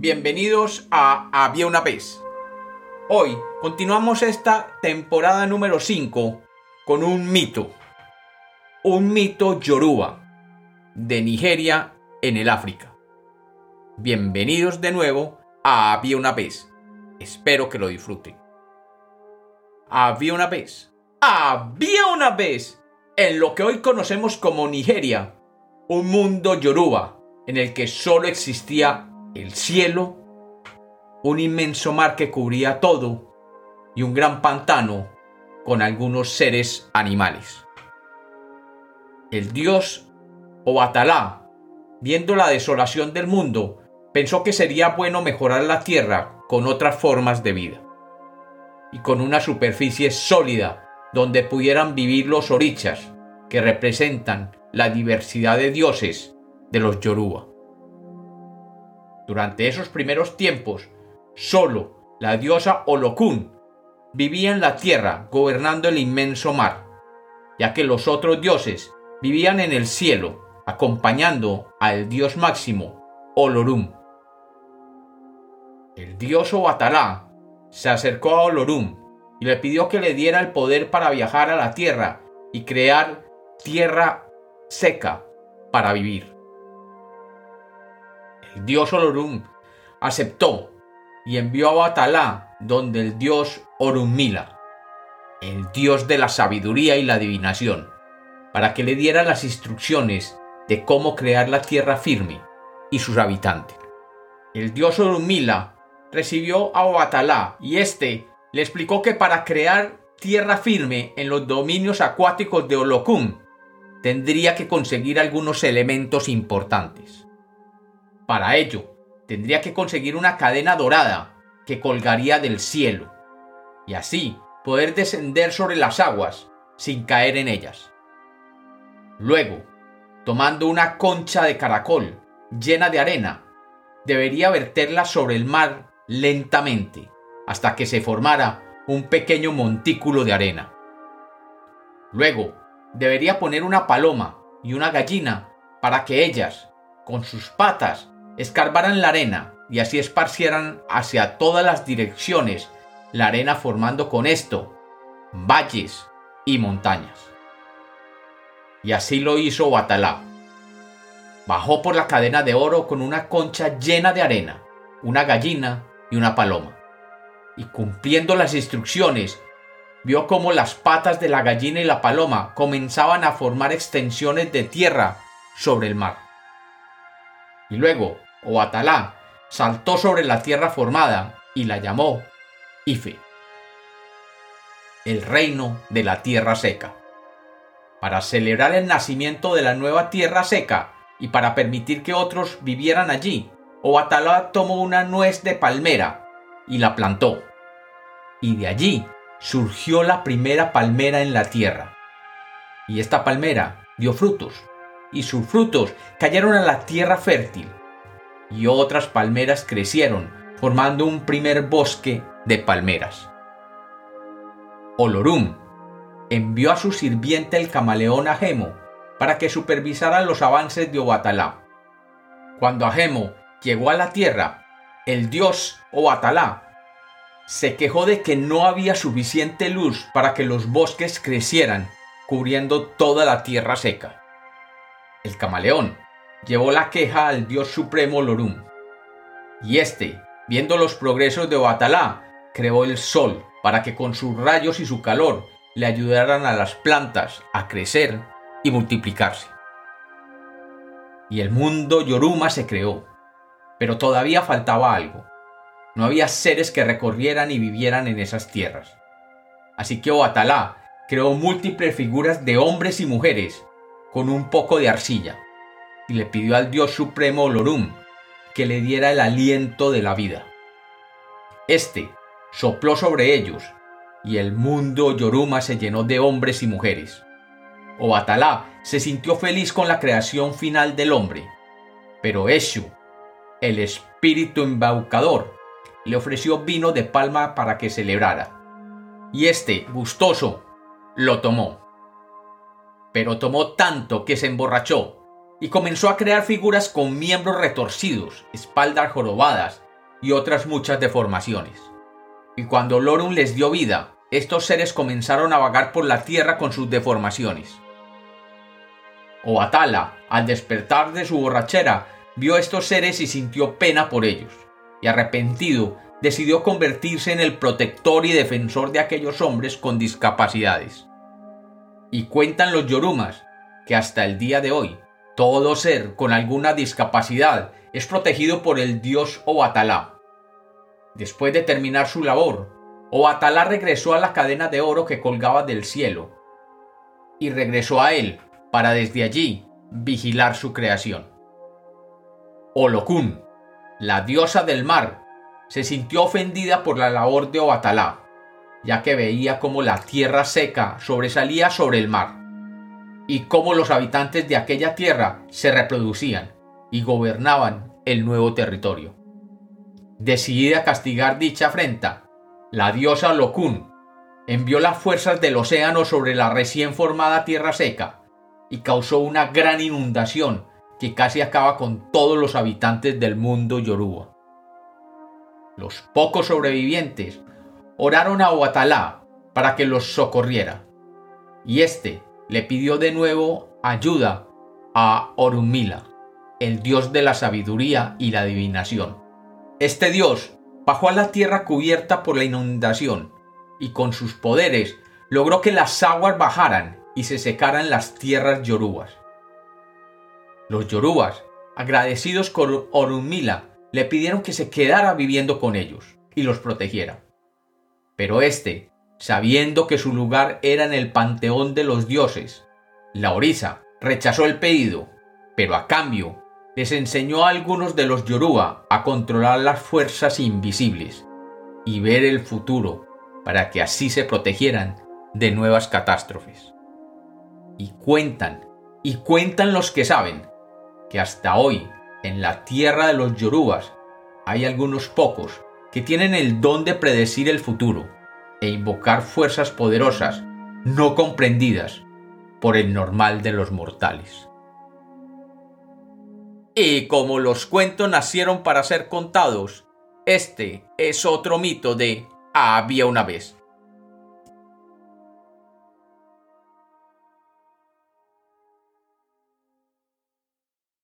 bienvenidos a Había una vez. Hoy continuamos esta temporada número 5 con un mito. Un mito yoruba de Nigeria en el África. Bienvenidos de nuevo a Había una vez. Espero que lo disfruten. Había una vez. Había una vez en lo que hoy conocemos como Nigeria, un mundo yoruba en el que solo existía el cielo, un inmenso mar que cubría todo y un gran pantano con algunos seres animales. El dios Obatalá, viendo la desolación del mundo, pensó que sería bueno mejorar la tierra con otras formas de vida y con una superficie sólida donde pudieran vivir los orichas, que representan la diversidad de dioses de los Yoruba. Durante esos primeros tiempos, solo la diosa Olokun vivía en la tierra gobernando el inmenso mar, ya que los otros dioses vivían en el cielo acompañando al dios máximo Olorum. El dios Obatalá se acercó a Olorum y le pidió que le diera el poder para viajar a la tierra y crear tierra seca para vivir dios Olorum aceptó y envió a Batalá donde el dios Orunmila, el dios de la sabiduría y la adivinación, para que le diera las instrucciones de cómo crear la tierra firme y sus habitantes. El dios Orunmila recibió a Batalá y éste le explicó que para crear tierra firme en los dominios acuáticos de Olokun tendría que conseguir algunos elementos importantes. Para ello, tendría que conseguir una cadena dorada que colgaría del cielo, y así poder descender sobre las aguas sin caer en ellas. Luego, tomando una concha de caracol llena de arena, debería verterla sobre el mar lentamente hasta que se formara un pequeño montículo de arena. Luego, debería poner una paloma y una gallina para que ellas, con sus patas, escarbaran la arena y así esparcieran hacia todas las direcciones la arena formando con esto valles y montañas. Y así lo hizo Batalá. Bajó por la cadena de oro con una concha llena de arena, una gallina y una paloma. Y cumpliendo las instrucciones, vio cómo las patas de la gallina y la paloma comenzaban a formar extensiones de tierra sobre el mar. Y luego, o Atalá, saltó sobre la tierra formada y la llamó Ife, el reino de la tierra seca. Para celebrar el nacimiento de la nueva tierra seca y para permitir que otros vivieran allí, Oatalá tomó una nuez de palmera y la plantó. Y de allí surgió la primera palmera en la tierra. Y esta palmera dio frutos, y sus frutos cayeron a la tierra fértil, y otras palmeras crecieron, formando un primer bosque de palmeras. Olorum envió a su sirviente el camaleón Agemo para que supervisara los avances de Obatalá. Cuando Agemo llegó a la tierra, el dios Obatalá se quejó de que no había suficiente luz para que los bosques crecieran, cubriendo toda la tierra seca. El camaleón llevó la queja al dios supremo Lorum. Y éste, viendo los progresos de Batalá, creó el sol para que con sus rayos y su calor le ayudaran a las plantas a crecer y multiplicarse. Y el mundo Yoruma se creó, pero todavía faltaba algo. No había seres que recorrieran y vivieran en esas tierras. Así que Oatalá creó múltiples figuras de hombres y mujeres con un poco de arcilla y le pidió al dios supremo Olorum que le diera el aliento de la vida. Este sopló sobre ellos y el mundo Yoruma se llenó de hombres y mujeres. Obatalá se sintió feliz con la creación final del hombre, pero Eshu, el espíritu embaucador, le ofreció vino de palma para que celebrara. Y este, gustoso, lo tomó. Pero tomó tanto que se emborrachó y comenzó a crear figuras con miembros retorcidos, espaldas jorobadas y otras muchas deformaciones. Y cuando Lorun les dio vida, estos seres comenzaron a vagar por la tierra con sus deformaciones. Obatala, al despertar de su borrachera, vio estos seres y sintió pena por ellos, y arrepentido, decidió convertirse en el protector y defensor de aquellos hombres con discapacidades. Y cuentan los yorumas que hasta el día de hoy, todo ser con alguna discapacidad es protegido por el dios Obatalá. Después de terminar su labor, Obatalá regresó a la cadena de oro que colgaba del cielo y regresó a él para desde allí vigilar su creación. Olokun, la diosa del mar, se sintió ofendida por la labor de Obatalá, ya que veía cómo la tierra seca sobresalía sobre el mar, y cómo los habitantes de aquella tierra se reproducían y gobernaban el nuevo territorio. Decidida a castigar dicha afrenta, la diosa Lokun envió las fuerzas del océano sobre la recién formada tierra seca y causó una gran inundación que casi acaba con todos los habitantes del mundo yoruba. Los pocos sobrevivientes oraron a Oatalá para que los socorriera, y éste le pidió de nuevo ayuda a Orumila, el dios de la sabiduría y la adivinación. Este dios bajó a la tierra cubierta por la inundación, y con sus poderes logró que las aguas bajaran y se secaran las tierras yorubas. Los yorubas, agradecidos con Orunmila, le pidieron que se quedara viviendo con ellos y los protegiera. Pero éste, sabiendo que su lugar era en el panteón de los dioses, la Orisa rechazó el pedido, pero a cambio les enseñó a algunos de los Yoruba a controlar las fuerzas invisibles y ver el futuro para que así se protegieran de nuevas catástrofes. Y cuentan, y cuentan los que saben, que hasta hoy en la tierra de los yorubas hay algunos pocos que tienen el don de predecir el futuro e invocar fuerzas poderosas no comprendidas por el normal de los mortales. Y como los cuentos nacieron para ser contados, este es otro mito de había una vez.